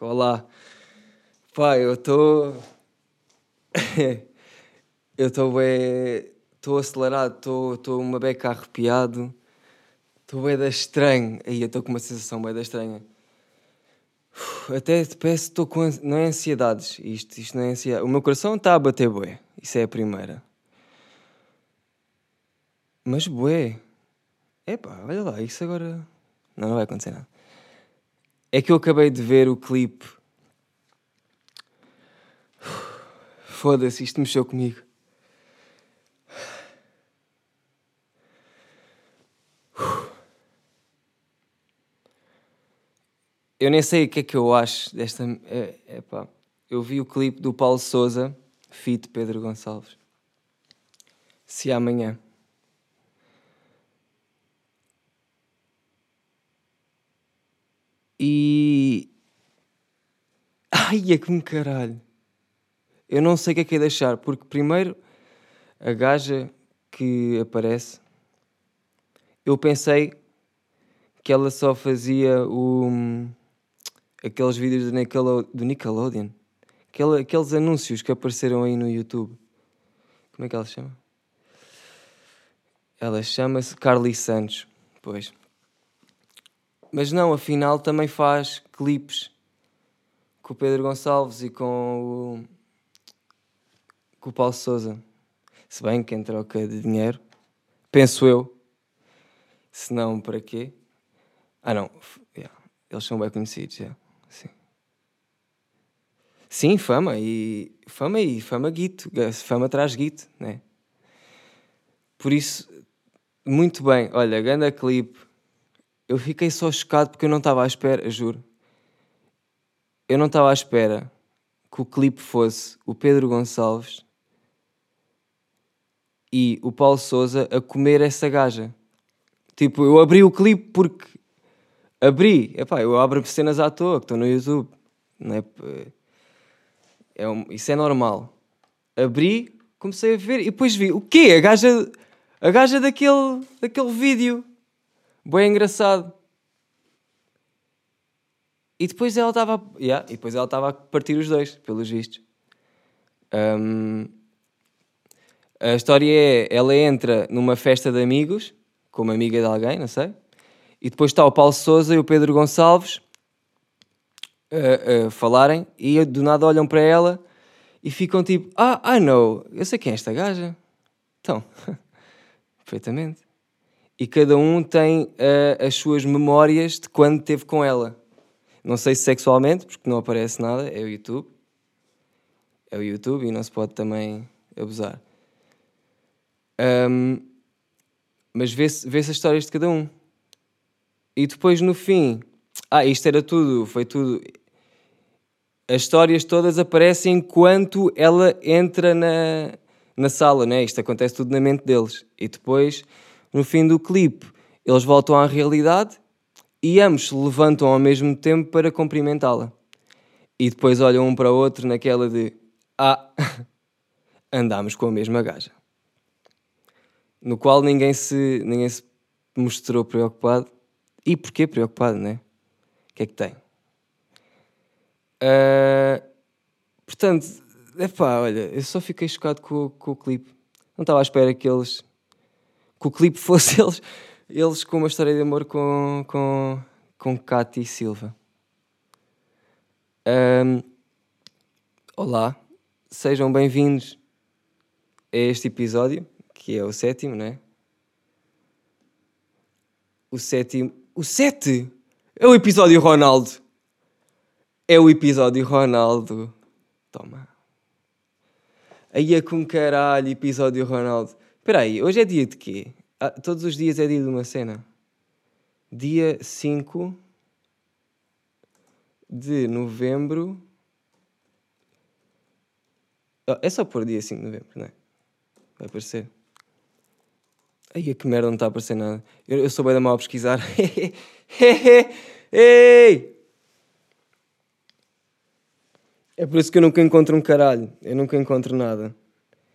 Olá. Pá, eu estou. eu estou bem. Estou acelerado, estou uma beca arrepiado. Estou bem da estranho. Aí eu estou com uma sensação bem da estranha. Até parece que estou com. Não é ansiedades. Isto, isto não é ansiedade. O meu coração está a bater bué. Isso é a primeira. Mas bué. Epá, olha lá, isso agora. Não, não vai acontecer nada. É que eu acabei de ver o clipe. Foda-se, isto mexeu comigo. Eu nem sei o que é que eu acho desta. É, é pá. Eu vi o clipe do Paulo Souza, feat Pedro Gonçalves. Se amanhã. E. Ai, é que me caralho. Eu não sei o que é que é deixar, porque primeiro a gaja que aparece, eu pensei que ela só fazia o, aqueles vídeos do, Nickelode, do Nickelodeon, Aquela, aqueles anúncios que apareceram aí no YouTube. Como é que ela se chama? Ela chama-se Carly Santos, pois. Mas não, afinal também faz clipes com o Pedro Gonçalves e com o, com o Paulo Souza. Se bem que em troca de dinheiro, penso eu. Se não, para quê? Ah, não. Yeah. Eles são bem conhecidos, yeah. sim. Sim, fama e fama e fama guito, fama traz guito, né? Por isso, muito bem. Olha, ganda clipe eu fiquei só chocado porque eu não estava à espera, juro. Eu não estava à espera que o clipe fosse o Pedro Gonçalves e o Paulo Souza a comer essa gaja. Tipo, eu abri o clipe porque abri, epá, eu abro cenas à toa que estão no YouTube. Não é, é um, isso é normal. Abri, comecei a ver e depois vi o quê? A gaja, a gaja daquele, daquele vídeo bem engraçado. E depois ela estava. Yeah, e depois ela estava a partir os dois, pelos vistos. Um, a história é: ela entra numa festa de amigos, como amiga de alguém, não sei. E depois está o Paulo Souza e o Pedro Gonçalves a, falarem. E do nada olham para ela e ficam tipo: Ah, I know, eu sei quem é esta gaja. Então, perfeitamente e cada um tem uh, as suas memórias de quando teve com ela. Não sei se sexualmente, porque não aparece nada, é o YouTube. É o YouTube e não se pode também abusar. Um, mas vê-se vê as histórias de cada um. E depois no fim, ah, isto era tudo, foi tudo. As histórias todas aparecem enquanto ela entra na, na sala, né? Isto acontece tudo na mente deles. E depois no fim do clipe, eles voltam à realidade e ambos se levantam ao mesmo tempo para cumprimentá-la. E depois olham um para o outro naquela de Ah, andámos com a mesma gaja. No qual ninguém se, ninguém se mostrou preocupado. E porquê preocupado, né? O que é que tem? Uh, portanto, é pá, olha, eu só fiquei chocado com, com o clipe. Não estava à espera que eles que o clipe fosse eles, eles com uma história de amor com, com, com Katy Silva. Um, olá, sejam bem-vindos a este episódio, que é o sétimo, né? O sétimo. O sete! É o episódio Ronaldo! É o episódio Ronaldo! Toma! Aí é com caralho, episódio Ronaldo. Espera aí, hoje é dia de quê? Ah, todos os dias é dia de uma cena. Dia 5 de novembro. Oh, é só pôr dia 5 de novembro, não é? Vai aparecer. Ai, que merda, não está a aparecer nada. Eu, eu sou bem da mal a pesquisar. Ei! É por isso que eu nunca encontro um caralho. Eu nunca encontro nada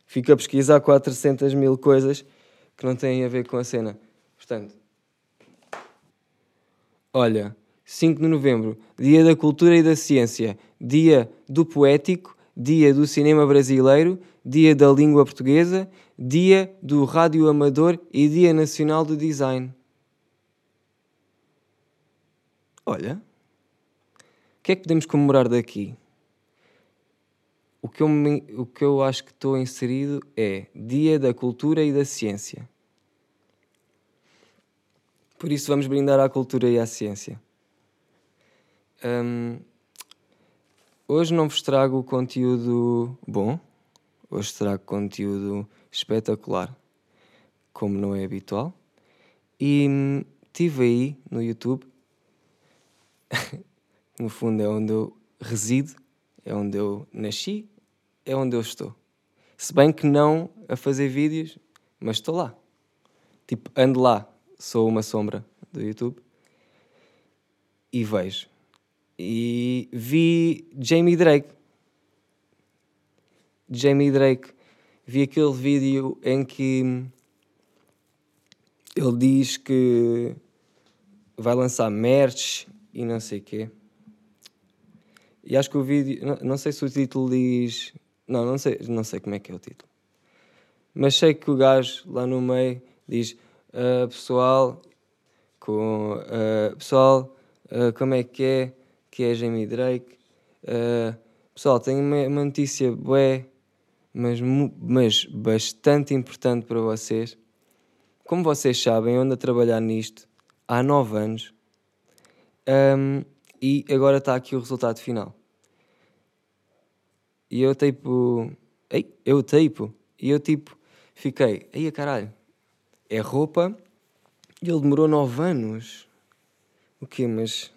fico a pesquisar 400 mil coisas que não têm a ver com a cena. Portanto, olha, 5 de novembro, Dia da Cultura e da Ciência, Dia do Poético, Dia do Cinema Brasileiro, Dia da Língua Portuguesa, Dia do Rádio Amador e Dia Nacional do Design. Olha, o que é que podemos comemorar daqui? O que eu, me, o que eu acho que estou inserido é Dia da Cultura e da Ciência. Por isso vamos brindar à cultura e à ciência. Um, hoje não vos trago conteúdo bom, hoje trago conteúdo espetacular, como não é habitual. E hum, tive aí no YouTube, no fundo é onde eu resido, é onde eu nasci, é onde eu estou. Se bem que não a fazer vídeos, mas estou lá. Tipo, ando lá, sou uma sombra do YouTube e vejo e vi Jamie Drake. Jamie Drake. Vi aquele vídeo em que ele diz que vai lançar merch e não sei o quê. E acho que o vídeo. Não, sei se o título diz. Não, não sei, não sei como é que é o título. Mas sei que o gajo lá no meio diz: uh, Pessoal, com, uh, pessoal, uh, como é que é? que é Jamie Drake. Pessoal, tenho uma, uma notícia bué, mas, mas bastante importante para vocês. Como vocês sabem, eu ando a trabalhar nisto há nove anos um, e agora está aqui o resultado final. E eu tipo. Ei, eu tipo. E eu tipo, fiquei, aí caralho, é roupa e ele demorou nove anos. O quê? Mas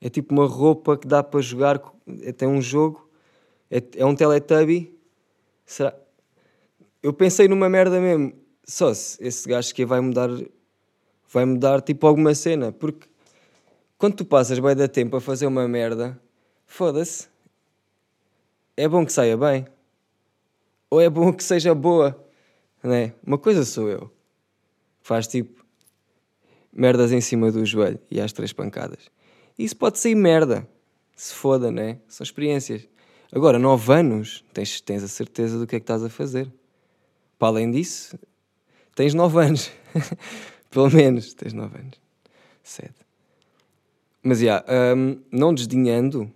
é tipo uma roupa que dá para jogar. É, tem um jogo. É, é um Teletubby. Será? Eu pensei numa merda mesmo. Só se esse gajo que vai mudar. Vai mudar tipo alguma cena. Porque quando tu passas bem da tempo a fazer uma merda, foda-se. É bom que saia bem. Ou é bom que seja boa. Né? Uma coisa sou eu. Faz tipo merdas em cima do joelho e às três pancadas. Isso pode ser merda. Se foda, né? São experiências. Agora, nove anos, tens, tens a certeza do que é que estás a fazer. Para além disso, tens nove anos. Pelo menos, tens nove anos. Sete. Mas, já, yeah, um, não desdenhando,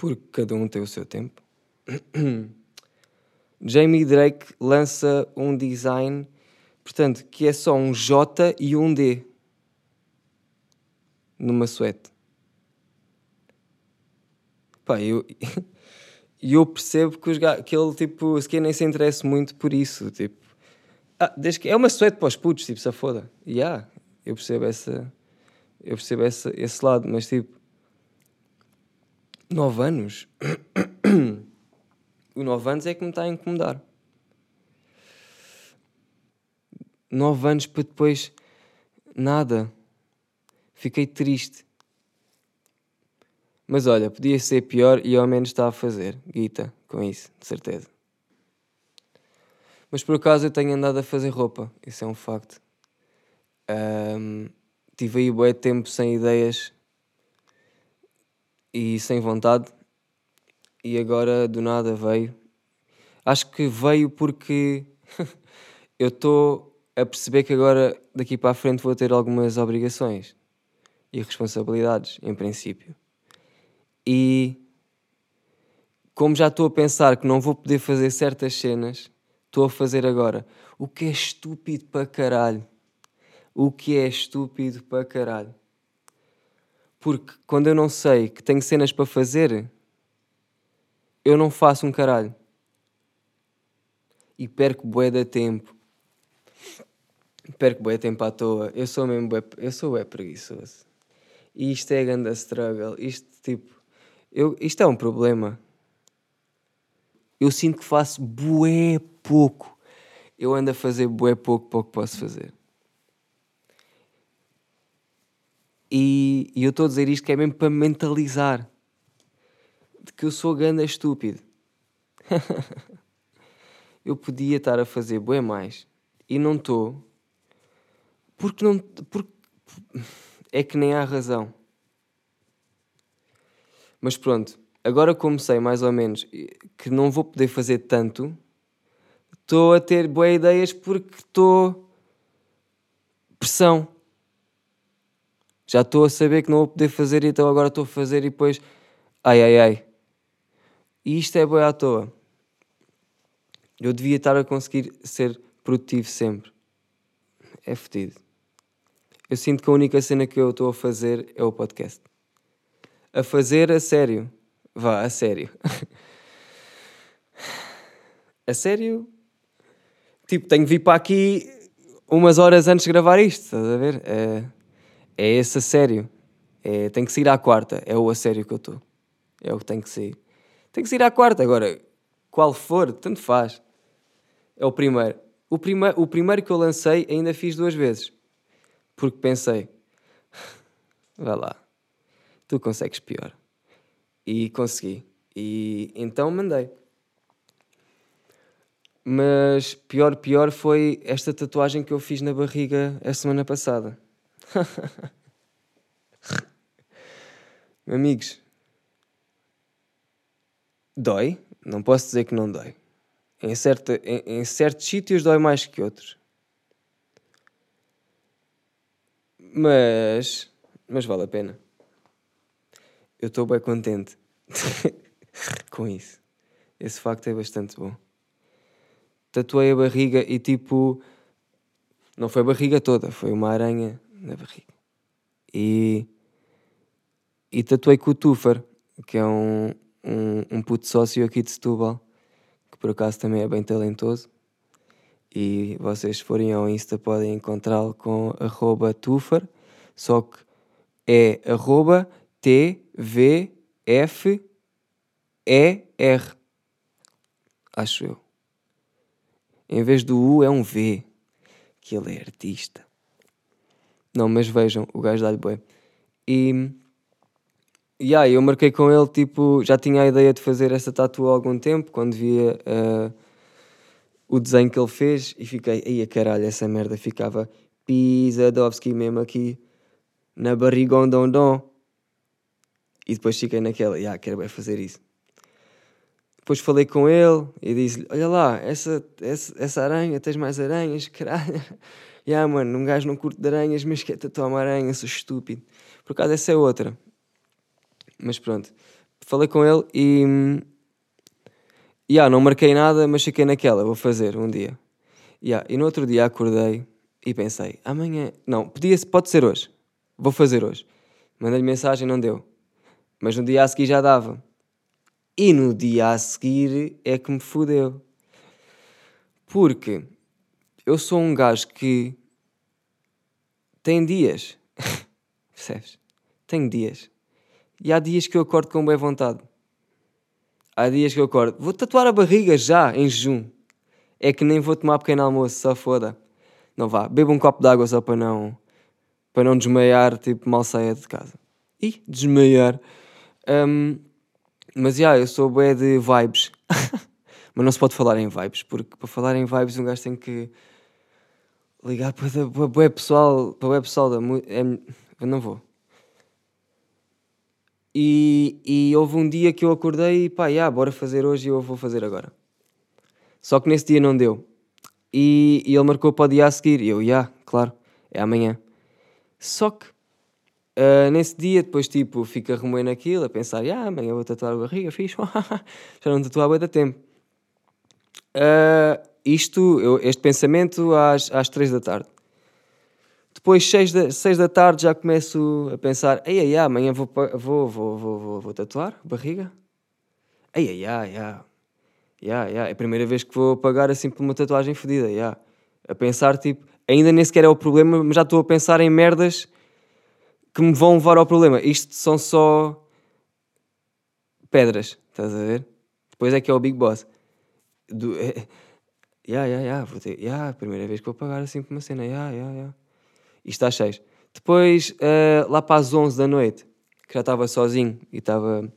porque cada um tem o seu tempo, Jamie Drake lança um design, portanto, que é só um J e um D numa suéte. Pá, eu, eu percebo que, os, que ele, tipo, sequer nem se interessa muito por isso, tipo... Ah, desde que, é uma suéte para os putos, tipo, se foda. Yeah, eu percebo essa... Eu percebo essa, esse lado, mas tipo... Nove anos? o nove anos é que me está a incomodar. Nove anos para depois... Nada. Fiquei triste. Mas olha, podia ser pior e ao menos está a fazer guita com isso, de certeza. Mas por acaso eu tenho andado a fazer roupa, isso é um facto. Um, tive aí bué tempo sem ideias e sem vontade e agora do nada veio. Acho que veio porque eu estou a perceber que agora daqui para a frente vou ter algumas obrigações e responsabilidades, em princípio. E como já estou a pensar que não vou poder fazer certas cenas, estou a fazer agora. O que é estúpido para caralho. O que é estúpido para caralho. Porque quando eu não sei que tenho cenas para fazer, eu não faço um caralho. E perco bué de tempo. Perco bué de tempo à toa. Eu sou mesmo bué, eu sou bué preguiçoso. E isto é grande struggle. Isto, tipo, eu, isto é um problema. Eu sinto que faço bué pouco. Eu ando a fazer bué pouco para o que posso fazer. E, e eu estou a dizer isto que é mesmo para mentalizar de que eu sou ganda estúpido. eu podia estar a fazer bué mais e não estou porque não porque é que nem há razão. Mas pronto, agora como sei mais ou menos que não vou poder fazer tanto, estou a ter boas ideias porque estou pressão. Já estou a saber que não vou poder fazer, então agora estou a fazer e depois. Ai ai ai. E isto é boa à toa. Eu devia estar a conseguir ser produtivo sempre. É fedido. Eu sinto que a única cena que eu estou a fazer é o podcast. A fazer a sério. Vá, a sério. a sério? Tipo, tenho que vir para aqui umas horas antes de gravar isto, estás a ver? É, é esse a sério. É, tem que sair à quarta. É o a sério que eu estou. É o que tem que sair. Tem que sair à quarta. Agora, qual for, tanto faz. É o primeiro. O, prime o primeiro que eu lancei ainda fiz duas vezes. Porque pensei, vai lá, tu consegues pior. E consegui. E então mandei. Mas pior, pior foi esta tatuagem que eu fiz na barriga a semana passada. Amigos, dói, não posso dizer que não dói. Em, certa, em, em certos sítios dói mais que outros. Mas, mas vale a pena. Eu estou bem contente com isso. Esse facto é bastante bom. Tatuei a barriga e tipo. Não foi a barriga toda, foi uma aranha na barriga. E. E tatuei com o Tufar, que é um, um, um puto sócio aqui de Setúbal por acaso também é bem talentoso. E vocês se forem ao Insta podem encontrá-lo com arroba tufar, só que é arroba T-V-F-E-R. Acho eu. Em vez do U é um V, que ele é artista. Não, mas vejam, o gajo dá-lhe bem. E e yeah, eu marquei com ele, tipo, já tinha a ideia de fazer essa tatu há algum tempo, quando via uh, o desenho que ele fez e fiquei, aí a caralho, essa merda ficava Pisadovski mesmo aqui na barrigondondon. E depois fiquei naquela, yeah, quero bem fazer isso. Depois falei com ele e disse-lhe: Olha lá, essa, essa, essa aranha, tens mais aranhas, caralho. Yeah, mano, um gajo não curte de aranhas, mas quer tatuar uma aranha, sou estúpido. Por acaso, essa é outra. Mas pronto. Falei com ele e. Yeah, não marquei nada, mas fiquei naquela, vou fazer um dia. Yeah, e no outro dia acordei e pensei, amanhã. Não, podia, pode ser hoje. Vou fazer hoje. Mandei-lhe mensagem, não deu. Mas no dia a seguir já dava. E no dia a seguir é que me fudeu. Porque eu sou um gajo que tem dias. Percebes? Tenho dias. E há dias que eu acordo com boa vontade. Há dias que eu acordo, vou tatuar a barriga já, em jejum. É que nem vou tomar pequeno almoço, só foda. Não vá, bebo um copo de água só para não, para não desmaiar, tipo, mal saia de casa. Ih, desmaiar. Um, mas já, yeah, eu sou bué de vibes. mas não se pode falar em vibes, porque para falar em vibes um gajo tem que ligar para o pessoal, para o pessoal da... É, não vou. E, e houve um dia que eu acordei e pá, yeah, bora fazer hoje e eu vou fazer agora. Só que nesse dia não deu. E, e ele marcou para o dia a seguir. E eu, já, yeah, claro, é amanhã. Só que uh, nesse dia, depois tipo, fica remoendo aquilo, a pensar, yeah, amanhã vou tatuar a barriga, fiz, já não tatuava da tempo. Uh, isto, eu, este pensamento às, às três da tarde. Depois, seis da, seis da tarde, já começo a pensar: ai, ai, amanhã vou, vou, vou, vou, vou, vou tatuar barriga. Ei, ai, ai, ai. Yeah, yeah. É a primeira vez que vou pagar assim por uma tatuagem fodida. Yeah. A pensar, tipo, ainda nem sequer é o problema, mas já estou a pensar em merdas que me vão levar ao problema. Isto são só pedras, estás a ver? Depois é que é o Big Boss. Do, yeah, yeah, yeah, vou ter, yeah, primeira vez que vou pagar assim por uma cena. Yeah, yeah, yeah e está cheio. Depois, uh, lá para as 11 da noite, que já estava sozinho e estava,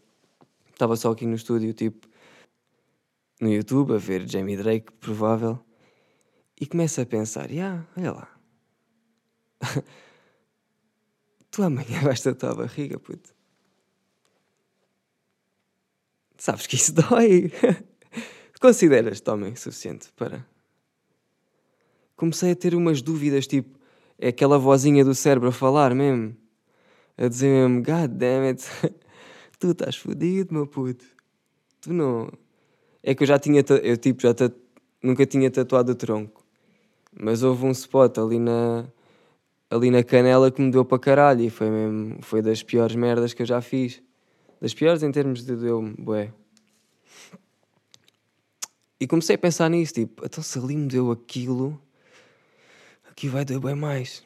estava só aqui no estúdio, tipo, no YouTube, a ver Jamie Drake, provável, e começo a pensar: yeah, olha lá, tu amanhã vais tatuar a barriga, puto. Sabes que isso dói. Consideras-te homem suficiente para. Comecei a ter umas dúvidas, tipo, é aquela vozinha do cérebro a falar mesmo, a dizer mesmo: God damn it, tu estás fodido, meu puto. Tu não. É que eu já tinha, eu tipo, já nunca tinha tatuado o tronco, mas houve um spot ali na, ali na canela que me deu para caralho e foi mesmo, foi das piores merdas que eu já fiz. Das piores em termos de deu-me, bué. E comecei a pensar nisso, tipo, então se ali me deu aquilo, aqui vai doer bem mais.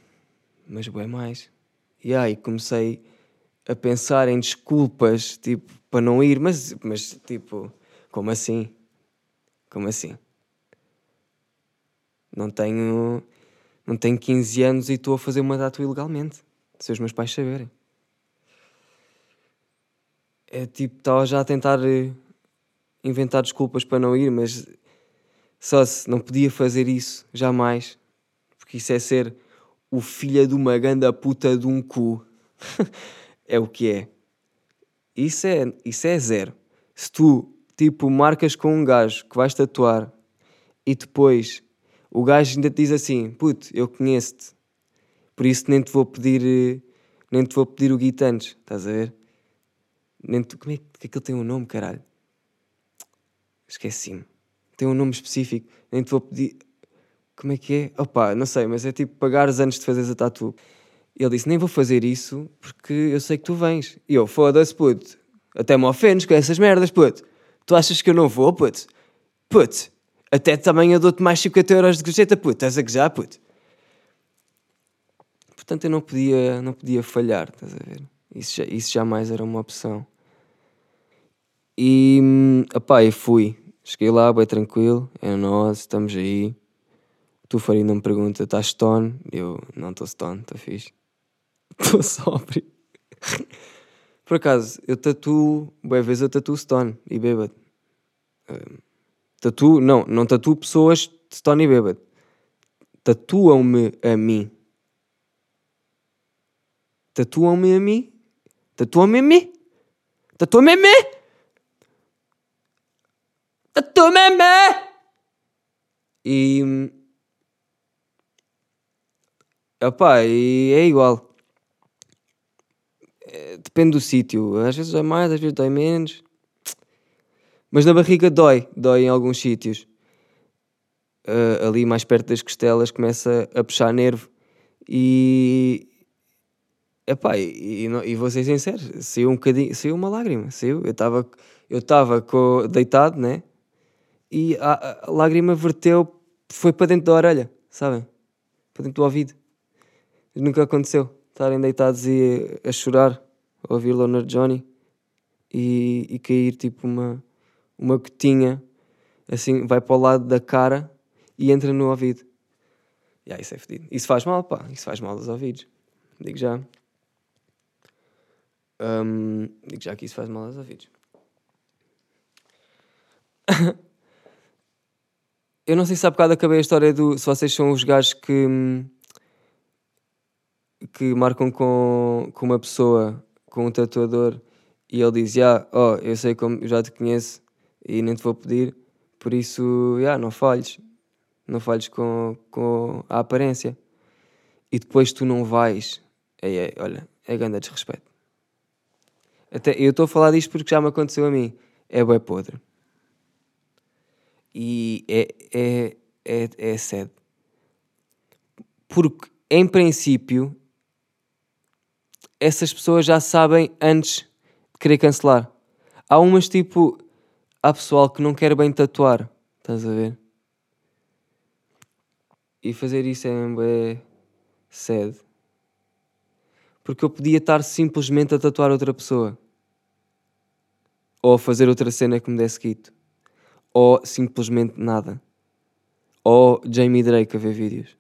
Mas bem mais. E aí comecei a pensar em desculpas, tipo, para não ir, mas, mas tipo, como assim? Como assim? Não tenho, não tenho 15 anos e estou a fazer uma data ilegalmente, se os meus pais saberem é tipo, estava já a tentar eh, inventar desculpas para não ir, mas só se não podia fazer isso jamais, porque isso é ser o filho de uma ganda puta de um cu. é o que é. Isso é, isso é zero. Se tu, tipo, marcas com um gajo que vais tatuar e depois o gajo ainda te diz assim: puto, eu conheço-te, por isso nem te vou pedir, eh, nem te vou pedir o guitantes, estás a ver? Nem tu, como é que aquilo tem um nome, caralho? Esqueci-me. Tem um nome específico. Nem te vou pedir. Como é que é? Opa, não sei, mas é tipo pagares antes de fazeres a tatu. Ele disse: Nem vou fazer isso porque eu sei que tu vens. E eu, foda-se, puto. Até me ofendes com essas merdas, puto. Tu achas que eu não vou, puto? Puto. Até também eu dou-te mais 50 euros de gorjeta, puto. Estás a já, puto? Portanto, eu não podia, não podia falhar, estás a ver? Isso, isso jamais era uma opção. E, opá, eu fui. Cheguei lá, bem tranquilo, é nós, estamos aí. Tu, Farinda, me pergunta, estás stone? Eu, não estou stone, estou fixe. Estou sóbrio. Por acaso, eu tatuo, boa vez eu tatuo stone e bêbado. Um, tatuo, não, não tatuo pessoas stone e bêbado. Tatuam-me a mim. Tatuam-me a mim Tatuou-me a mim. Tatuou-me a mim. A mim. E... Opá, e é igual. É, depende do sítio. Às vezes dói mais, às vezes dói menos. Mas na barriga dói. Dói em alguns sítios. Uh, ali mais perto das costelas começa a puxar nervo. E, Epá, e, e, e vou ser sincero, saiu um bocadinho, saiu uma lágrima, saiu. Eu estava eu deitado, né? E a, a, lágrima verteu, foi para dentro da orelha, sabem? Para dentro do ouvido. Nunca aconteceu. Estarem deitados e a chorar, a ouvir Loner Johnny e, e cair tipo uma, uma gotinha, assim, vai para o lado da cara e entra no ouvido. E yeah, isso é fedido. Isso faz mal, pá. Isso faz mal aos ouvidos. Digo já. Um, digo já que isso faz mal aos ouvidos. eu não sei se há bocado acabei a história do. Se vocês são os gajos que. que marcam com, com uma pessoa, com um tatuador, e ele diz: ah, oh, eu sei como. já te conheço e nem te vou pedir, por isso, yeah, não falhes. Não falhes com, com a aparência. E depois tu não vais. É, é, olha, é grande desrespeito. Até, eu estou a falar disto porque já me aconteceu a mim. É bué podre. E é, é, é, é sede. Porque, em princípio, essas pessoas já sabem antes de querer cancelar. Há umas tipo. Há pessoal que não quer bem tatuar. Estás a ver? E fazer isso é, é sede. Porque eu podia estar simplesmente a tatuar outra pessoa. Ou a fazer outra cena que me desse quito. Ou simplesmente nada. Ou Jamie Drake a ver vídeos.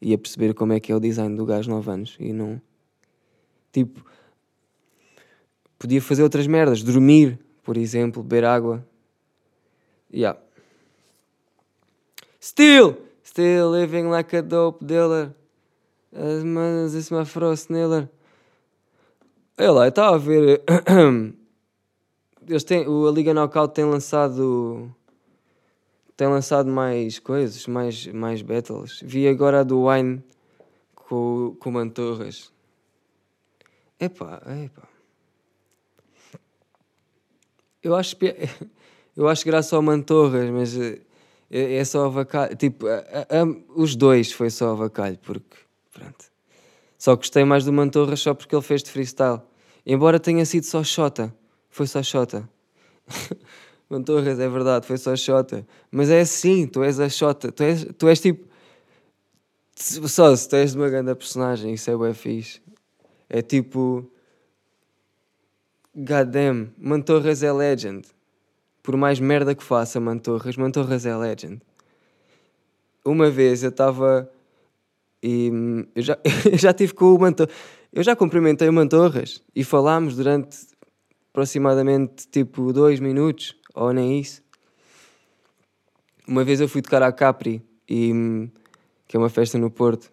E a perceber como é que é o design do gajo 9 anos. E não. Tipo. Podia fazer outras merdas. Dormir, por exemplo. Beber água. Yeah. Still! Still living like a dope dealer. As manas, esse my frost nailer. Olha lá, eu estava a ver. eles têm, a Liga Knockout tem lançado. Tem lançado mais coisas, mais, mais battles. Vi agora a do Wine com, com o Mantorras. Epá, epá. Eu acho, eu acho graça ao Mantorras, mas eh, é, é só avacalho. Tipo, a- a- os dois foi só avacalho, porque. Pronto. Só gostei mais do Mantorras só porque ele fez de freestyle. Embora tenha sido só Xota. Foi só Xota. Mantorras, é verdade, foi só Xota. Mas é assim, tu és a Xota. Tu és, tu és tipo. Só se tu és uma grande personagem, isso é bué fixe. É tipo. Goddamn, Mantorras é legend. Por mais merda que faça Mantorras, Mantorras é legend. Uma vez eu estava. E hum, eu já, eu já tive com o Mantorras. Eu já cumprimentei o Mantorras e falámos durante aproximadamente tipo dois minutos, ou nem isso. Uma vez eu fui tocar à Capri, e, que é uma festa no Porto.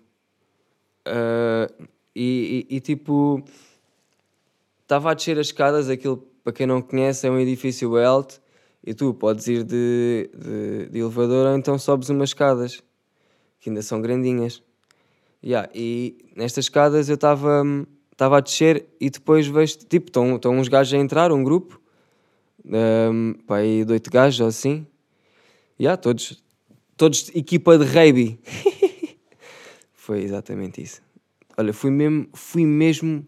Ah, e, e- e, tipo, estava a descer as escadas, aquilo, para quem não conhece, é um edifício alto, e tu podes ir de, de, de elevador ou então sobes umas escadas, que ainda são grandinhas. Yeah, e nestas escadas eu estava a descer e depois vejo, tipo, estão uns gajos a entrar, um grupo, um, pá, aí de oito gajos ou assim. Yeah, todos, todos equipa de rugby. Foi exatamente isso. Olha, fui mesmo, fui mesmo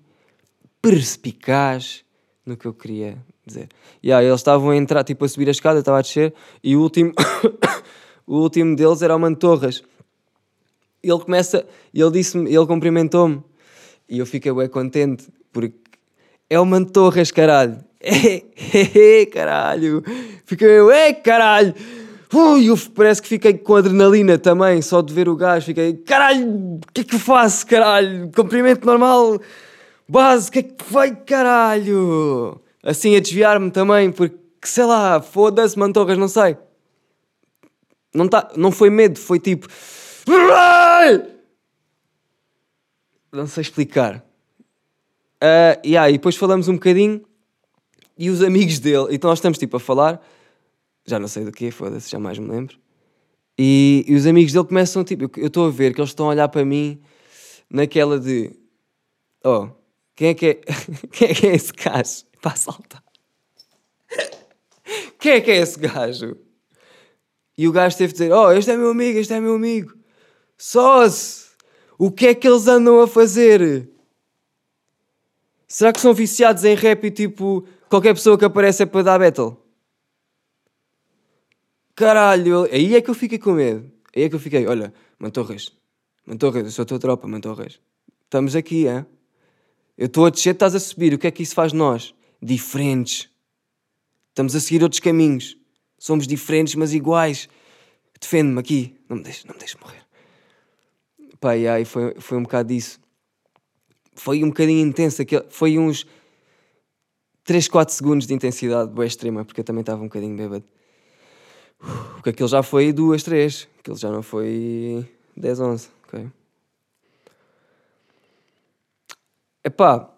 perspicaz no que eu queria dizer. Yeah, eles estavam a entrar, tipo, a subir a escada, estava a descer, e o último, o último deles era o Mantorras. Ele começa, e ele disse-me, ele cumprimentou-me, e eu fiquei bem contente, porque é o Mantorras, caralho. É, caralho. Fiquei meio, é, caralho. Ui, eu parece que fiquei com adrenalina também, só de ver o gajo. Fiquei, caralho, o que é que eu faço, caralho? Cumprimento normal, base, o que é que vai, caralho? Assim a desviar-me também, porque, sei lá, foda-se, Mantorras, não sei. Não, tá, não foi medo, foi tipo. Não sei explicar. Uh, yeah, e depois falamos um bocadinho e os amigos dele, então nós estamos tipo a falar, já não sei do que, foda-se, já mais me lembro. E, e os amigos dele começam tipo, eu- estou a ver que eles estão a olhar para mim naquela de oh, quem é que é, quem é, que é esse gajo? Para saltar. Quem é que é esse gajo? E o gajo teve de dizer: Oh, este é meu amigo, este é meu amigo. Sós, o que é que eles andam a fazer? Será que são viciados em rap e tipo, qualquer pessoa que aparece é para dar battle? Caralho, aí é que eu fiquei com medo. Aí é que eu fiquei, olha, Mantorras, Mantorras, eu sou a tua tropa, Mantorras. Estamos aqui, é? Eu estou a descer, estás a subir. O que é que isso faz de nós? Diferentes. Estamos a seguir outros caminhos. Somos diferentes, mas iguais. Defende-me aqui. Não me deixes, não me deixes morrer. Pá, e aí foi, foi um bocado disso. Foi um bocadinho intenso. aquele- Foi uns 3, 4 segundos de intensidade boa extrema, porque eu também estava um bocadinho bêbado. Porque aquilo já foi 2, 3. Aquilo já não foi 10, 11. Ok? Epá.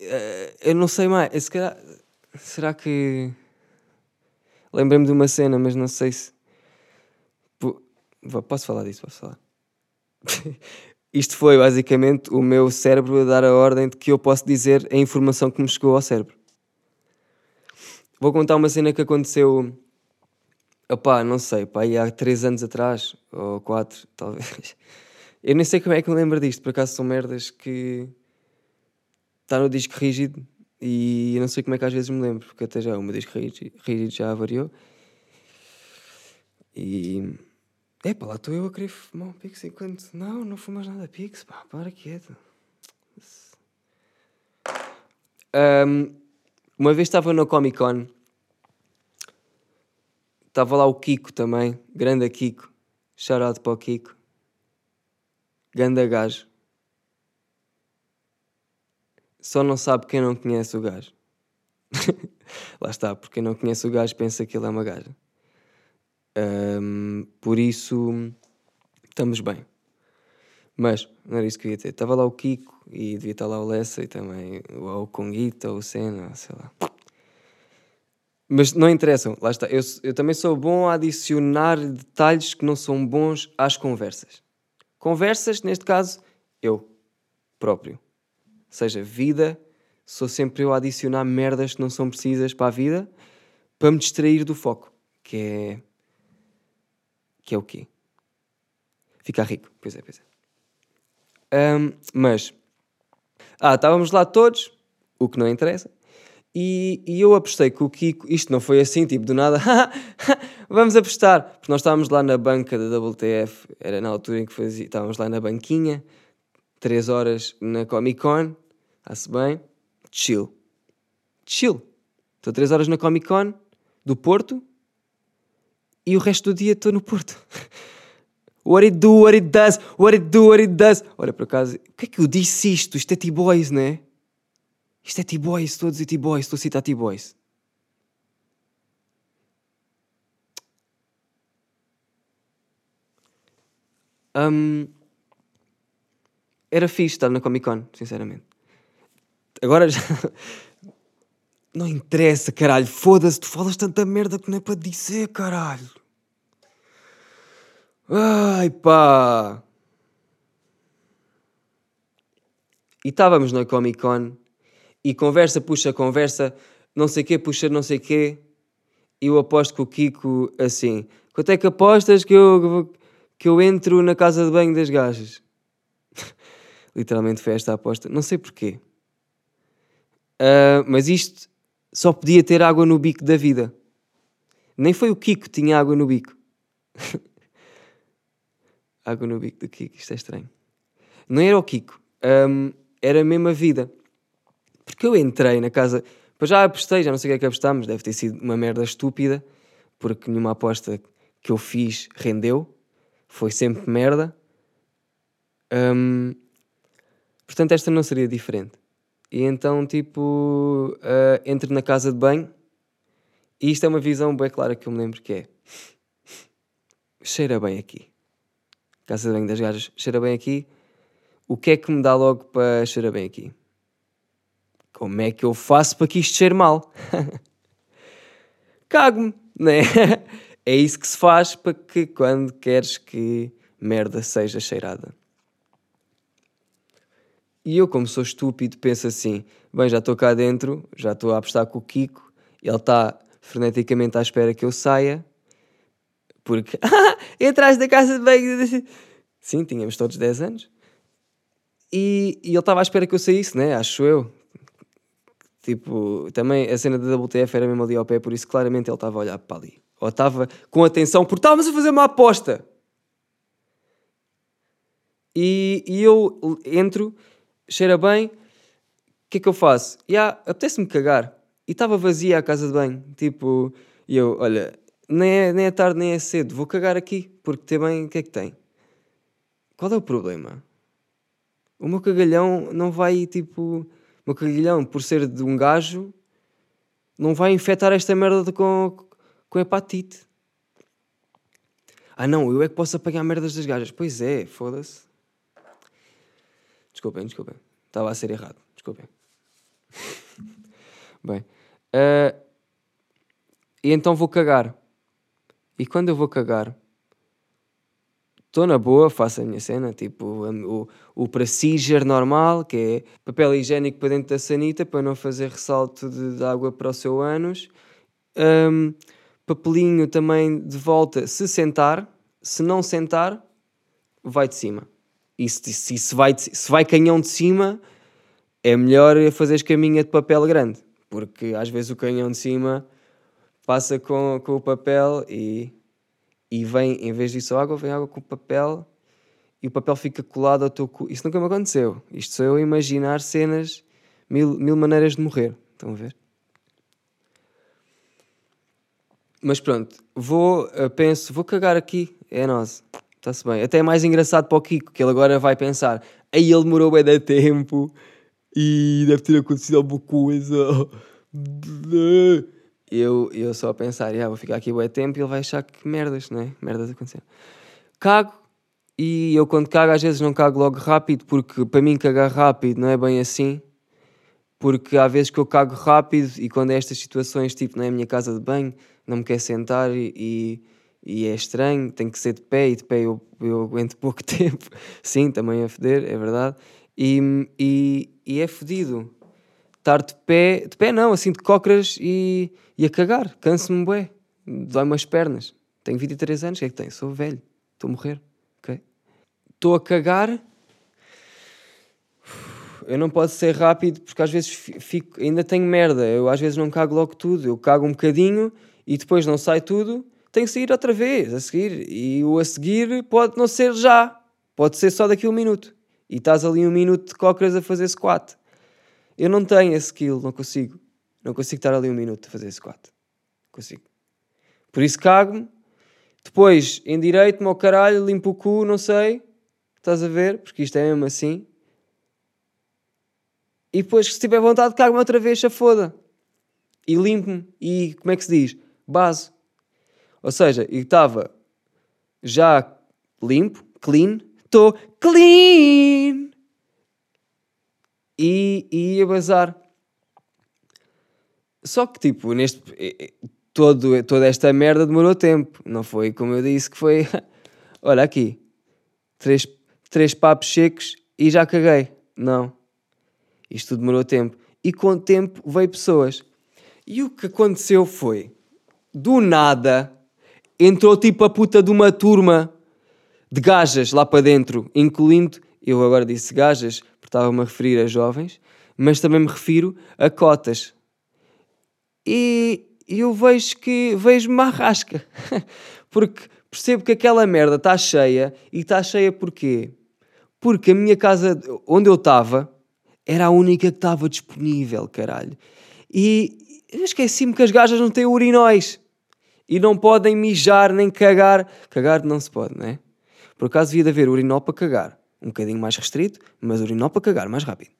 Eh, Eu não sei mais. Se calhar, será que. Lembrei-me de uma cena, mas não sei se. Posso falar disso? Posso falar? Isto foi basicamente o meu cérebro a dar a ordem de que eu posso dizer a informação que me chegou ao cérebro. Vou contar uma cena que aconteceu. Opá, não sei, pá, há 3 anos atrás, ou 4, talvez. Eu nem sei como é que me lembro disto, por acaso são merdas que. Está no disco rígido e eu não sei como é que às vezes me lembro, porque até já o meu disco rígido já variou. E. É pá, lá estou eu a querer fumar um pix enquanto. Não, não fumas nada pix, pá, para quieto. Ahm, uma vez estava no Comic Con, estava lá o Kiko também, grande Kiko, out para o Kiko, ganda gajo. Só não sabe quem não conhece o gajo. lá está, porque quem não conhece o gajo pensa que ele é uma gaja. Ahm, por isso, estamos bem. Mas, não era isso que eu ia ter. Estava lá o Kiko e devia estar lá o Lessa e também o Conguita ou o Senna, sei lá. Mas não interessam, lá está. Eu, eu também sou bom a adicionar detalhes que não são bons às conversas. Conversas, neste caso, eu próprio. Ou seja, vida, sou sempre eu a adicionar merdas que não são precisas para a vida para me distrair do foco, que é. Que é o quê? Ficar rico. Pois é, pois é. Um, mas. Ah, estávamos lá todos, o que não interessa. E, e, eu apostei que o Kiko, isto não foi assim, tipo, do nada, vamos apostar, porque nós estávamos lá na banca da WTF, era na altura em que fazia, estávamos lá na banquinha, 3 horas na Comic Con, está-se bem, chill, chill. Estou 3 horas na Comic Con do Porto e o resto do dia estou no Porto. What it do, what it does, what it do, what it does. Olha, por acaso, o que é que eu disse isto? Isto é T-Boys, não é? Isto é T-Boys, estou a dizer T-Boys, estou a citar T-Boys. Um, era fixe estar na Comic Con, sinceramente. Agora já. Não interessa, caralho. Foda-se, tu falas tanta merda que não é para dizer, caralho. Ai pá. E estávamos na Comic Con e conversa puxa conversa, não sei quê puxa não sei quê. E eu aposto com o Kiko assim: quanto é que apostas que eu, que eu entro na casa de banho das gajas? Literalmente foi esta a aposta, não sei porquê. Uh, mas isto só podia ter água no bico da vida. Nem foi o Kiko que tinha água no bico. água no bico do Kiko, isto é estranho. Não era o Kiko, um, era a vida. Porque eu entrei na casa, pois já apostei, já não sei o que é que apostámos, deve ter sido uma merda estúpida, porque nenhuma aposta que eu fiz rendeu, foi sempre merda. Um, portanto, esta não seria diferente. E então, tipo, uh, entro na casa de banho e isto é uma visão bem clara que eu me lembro que é cheira bem aqui. Casa de banho das gajas, cheira bem aqui. O que é que me dá logo para cheirar bem aqui? Como é que eu faço para que isto cheire mal? Cago-me, né? É isso que se faz para que quando queres que merda seja cheirada. E eu, como sou estúpido, penso assim: bem, já estou cá dentro, já estou a apostar com o Kiko, ele está freneticamente à espera que eu saia, porque atrás da casa de banho. Sim, tínhamos todos 10 anos. E, e ele estava à espera que eu saísse, né? Acho eu. Tipo, também a cena da WTF era mesmo ali ao pé, por isso claramente ele estava a olhar para ali. Ou estava com atenção, porque estávamos a fazer uma aposta. E, e eu entro cheira bem, o que é que eu faço? E yeah, apetece-me cagar. E estava vazia a casa de banho. Tipo, e eu, olha, nem é, nem é tarde nem é cedo, vou cagar aqui, porque também, o que é que tem? Qual é o problema? O meu cagalhão não vai, tipo, o meu cagalhão, por ser de um gajo, não vai infectar esta merda de, com, com hepatite. Ah não, eu é que posso apanhar merdas das gajas. Pois é, foda-se. Desculpem, desculpem. Estava a ser errado. Desculpem. Bem. Uh, e então vou cagar. E quando eu vou cagar, estou na boa, faço a minha cena, tipo o, o procedure normal, que é papel higiênico para dentro da sanita para não fazer ressalto de, de água para o seu ânus. Um, papelinho também de volta se sentar. Se não sentar, vai de cima. E se, se, se, vai, se vai canhão de cima, é melhor fazeres caminha de papel grande, porque às vezes o canhão de cima passa com, com o papel e, e vem, em vez disso água, vem água com o papel e o papel fica colado ao teu cu. Isso nunca me aconteceu. Isto sou eu a imaginar cenas, mil, mil maneiras de morrer. Estão a ver? Mas pronto, vou, penso, vou cagar aqui, é nós. Está-se bem. Até é mais engraçado para o Kiko, que ele agora vai pensar. Aí ele demorou bem de tempo e deve ter acontecido alguma coisa. Eu, eu só a pensar, ah, vou ficar aqui bem tempo e ele vai achar que merdas, não é? Merdas aconteceram. Cago E eu quando cago às vezes não cago logo rápido, porque para mim cagar rápido não é bem assim. Porque há vezes que eu cago rápido e quando é estas situações, tipo, não é minha casa de banho, não me quer sentar e, e, e é estranho, tem que ser de pé e de pé eu, eu aguento pouco tempo. Sim, também é feder, é verdade. E, e, e é fedido. Estar de pé, de pé não, assim de cócoras e, e a cagar. Canso-me bué. Dói-me as pernas. Tenho 23 anos, o que é que tem? Sou velho. Estou a morrer. Ok? Estou a cagar. Eu não posso ser rápido porque às vezes fico, ainda tenho merda. Eu às vezes não cago logo tudo. Eu cago um bocadinho e depois não sai tudo. Tenho que sair outra vez a seguir. E o a seguir pode não ser já. Pode ser só daqui a um minuto. E estás ali um minuto de cócoras a fazer squat. Eu não tenho esse skill, não consigo. Não consigo estar ali um minuto a fazer squat. Consigo. Por isso cago-me. Depois, endireito-me ao caralho, limpo o cu, não sei. Estás a ver? Porque isto é mesmo assim. E depois, se tiver vontade, cago-me outra vez, se foda. E limpo-me. E como é que se diz? Base. Ou seja, e estava já limpo, clean. Estou clean! e, e ia bazar. Só que, tipo, neste. Todo, toda esta merda demorou tempo. Não foi como eu disse que foi. Olha aqui. Três, três papos secos e já caguei. Não. Isto demorou tempo. E com o tempo veio pessoas. E o que aconteceu foi. Do nada. Entrou tipo a puta de uma turma de gajas lá para dentro, incluindo. Eu agora disse gajas estava-me a referir a jovens, mas também me refiro a cotas. E eu vejo que vejo-me rasca, porque percebo que aquela merda está cheia e está cheia porquê? Porque a minha casa onde eu estava era a única que estava disponível, caralho. E eu esqueci-me que as gajas não têm urinóis e não podem mijar nem cagar. Cagar não se pode, não é? Por acaso devia de haver urinol para cagar um bocadinho mais restrito, mas urinol para cagar mais rápido.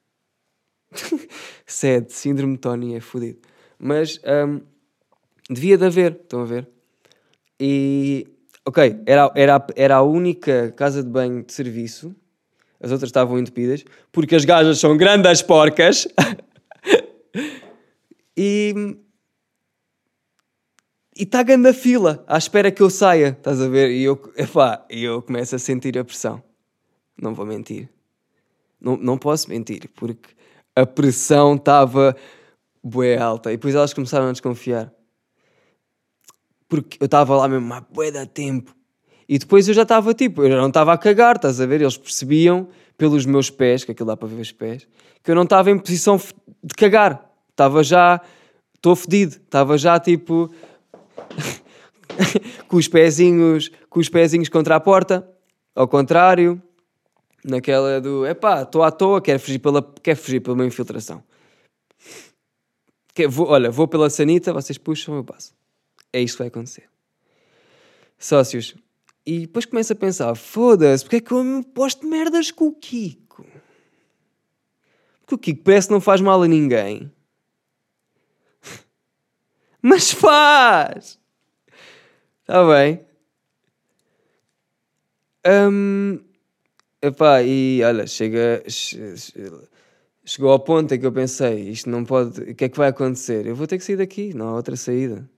Sede, síndrome de Tony é fodido. Mas um, devia de haver, estão a ver? E, ok, era, era, era a única casa de banho de serviço, as outras estavam entupidas, porque as gajas são grandes porcas. e e está a fila à espera que eu saia, estás a ver? E eu, epá, eu começo a sentir a pressão. Não vou mentir. Não, não posso mentir, porque a pressão estava bué alta. E depois elas começaram a desconfiar. Porque eu estava lá mesmo há bué da tempo. E depois eu já estava tipo, eu já não estava a cagar, estás a ver? Eles percebiam pelos meus pés, que aquilo dá para ver os pés, que eu não estava em posição de cagar. Estava já, estou fedido. Estava já tipo, com os pezinhos, com os pezinhos contra a porta. Ao contrário, Naquela do, epá, estou à toa, quero fugir pela, quero fugir pela uma infiltração. Vou, olha, vou pela sanita, vocês puxam, eu passo. É isto que vai acontecer. Sócios. E depois começo a pensar, foda-se, porque é que eu me posto merdas com o Kiko? Porque o Kiko parece que não faz mal a ninguém. Mas faz! Está bem. Um, Epá, e olha, chega, chegou ao ponto em que eu pensei, isto não pode, o que é que vai acontecer? Eu vou ter que sair daqui, não há outra saída.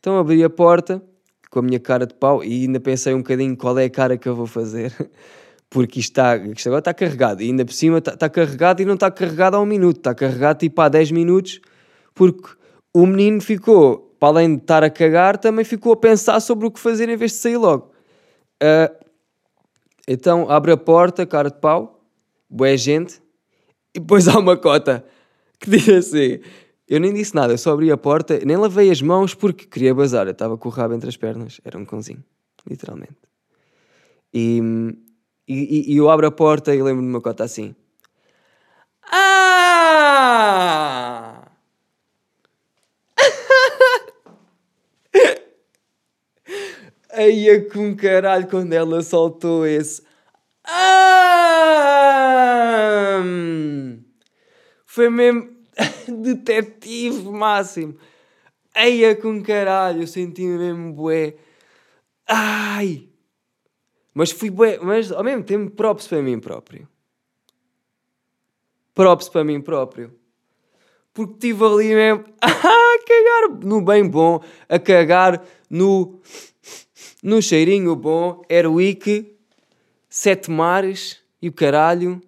Então abri a porta com a minha cara de pau e ainda pensei um bocadinho qual é a cara que eu vou fazer, porque isto, está, isto agora está carregado, e ainda por cima está, está carregado e não está carregado há um minuto, está carregado tipo há 10 minutos, porque o menino ficou, para além de estar a cagar, também ficou a pensar sobre o que fazer em vez de sair logo. Uh, então abre a porta, cara de pau, boa gente, e depois há uma cota que diz assim: Eu nem disse nada, eu só abri a porta, nem lavei as mãos porque queria bazar, eu estava com o rabo entre as pernas, era um cãozinho, literalmente. E, e, e eu abro a porta e lembro-me de uma cota assim: Ah! Aí é com caralho quando ela soltou esse. Ah! Foi mesmo detetive máximo. Eia com caralho, eu senti mesmo bué. Ai! Mas fui bué, mas ao mesmo tempo props para mim próprio. Props para mim próprio. Porque estive ali mesmo a cagar no bem bom, a cagar no, no cheirinho bom, Airwick, Sete Mares e o caralho.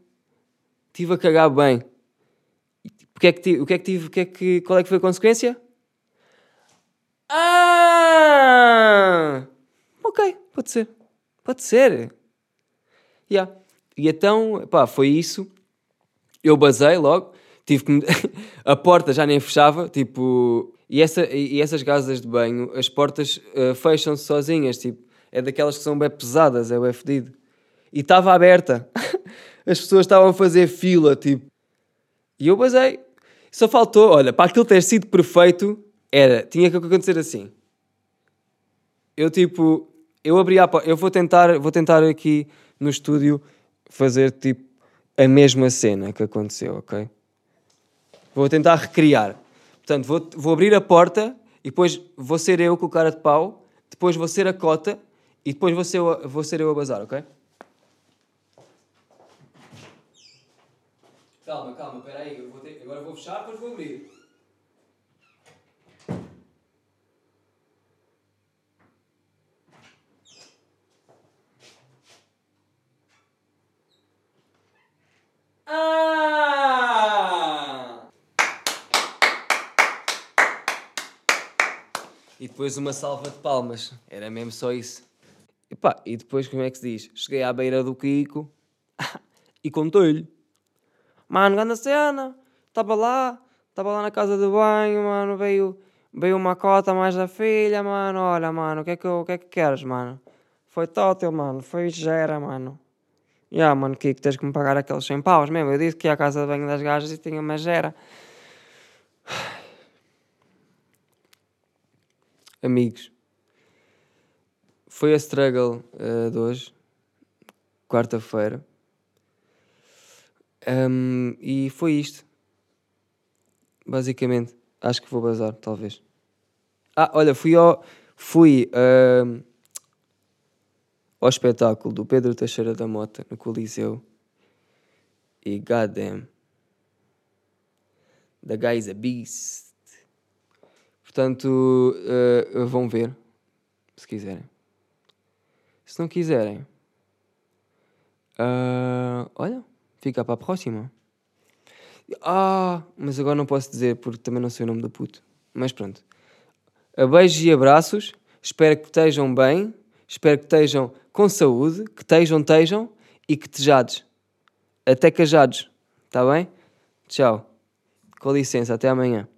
Estive a cagar bem. O é que tive? O que é que tive? O que é que, qual é que foi a consequência? Ah! Ok, pode ser. Pode ser. Yeah. E então, pá, foi isso. Eu basei logo. Tive que... a porta já nem fechava, tipo... E, essa, e essas casas de banho, as portas uh, fecham-se sozinhas, tipo... É daquelas que são bem pesadas, é bem fedido. E estava aberta. As pessoas estavam a fazer fila, tipo... E eu basei. Só faltou, olha, para aquilo ter sido perfeito, era, tinha que acontecer assim. Eu tipo, eu abri a eu vou tentar, vou tentar aqui no estúdio fazer tipo a mesma cena que aconteceu, ok? Vou tentar recriar. Portanto, vou, vou abrir a porta e depois vou ser eu com o cara de pau, depois vou ser a cota e depois vou ser, eu, vou ser eu a bazar, ok? Calma, calma, espera aí. Agora vou fechar, depois vou abrir. Ah! E depois uma salva de palmas. Era mesmo só isso. E pá, e depois como é que se diz? Cheguei à beira do Kiko e contei-lhe. Mano, grande cena. Estava lá, estava lá na casa de banho, mano. Veio, veio uma cota mais da filha, mano. Olha, mano, o que é que, o que, é que queres, mano? Foi tótil, mano. Foi gera, mano. Ya, yeah, mano, que tens que me pagar aqueles 100 paus mesmo. Eu disse que ia à casa de banho das gajas e tinha uma gera. Amigos, foi a struggle uh, de hoje, quarta-feira. Um, e foi isto. Basicamente. Acho que vou bazar, talvez. Ah, olha, fui ao. Fui uh, ao espetáculo do Pedro Teixeira da Mota no Coliseu. E goddamn. The guy is a beast. Portanto, uh, vão ver. Se quiserem. Se não quiserem. Uh, olha Fica para a próxima. Ah, mas agora não posso dizer porque também não sei o nome do puto. Mas pronto. A beijos e abraços. Espero que estejam bem. Espero que estejam com saúde. Que estejam, estejam. E que tejades. Até cajados. Está bem? Tchau. Com licença. Até amanhã.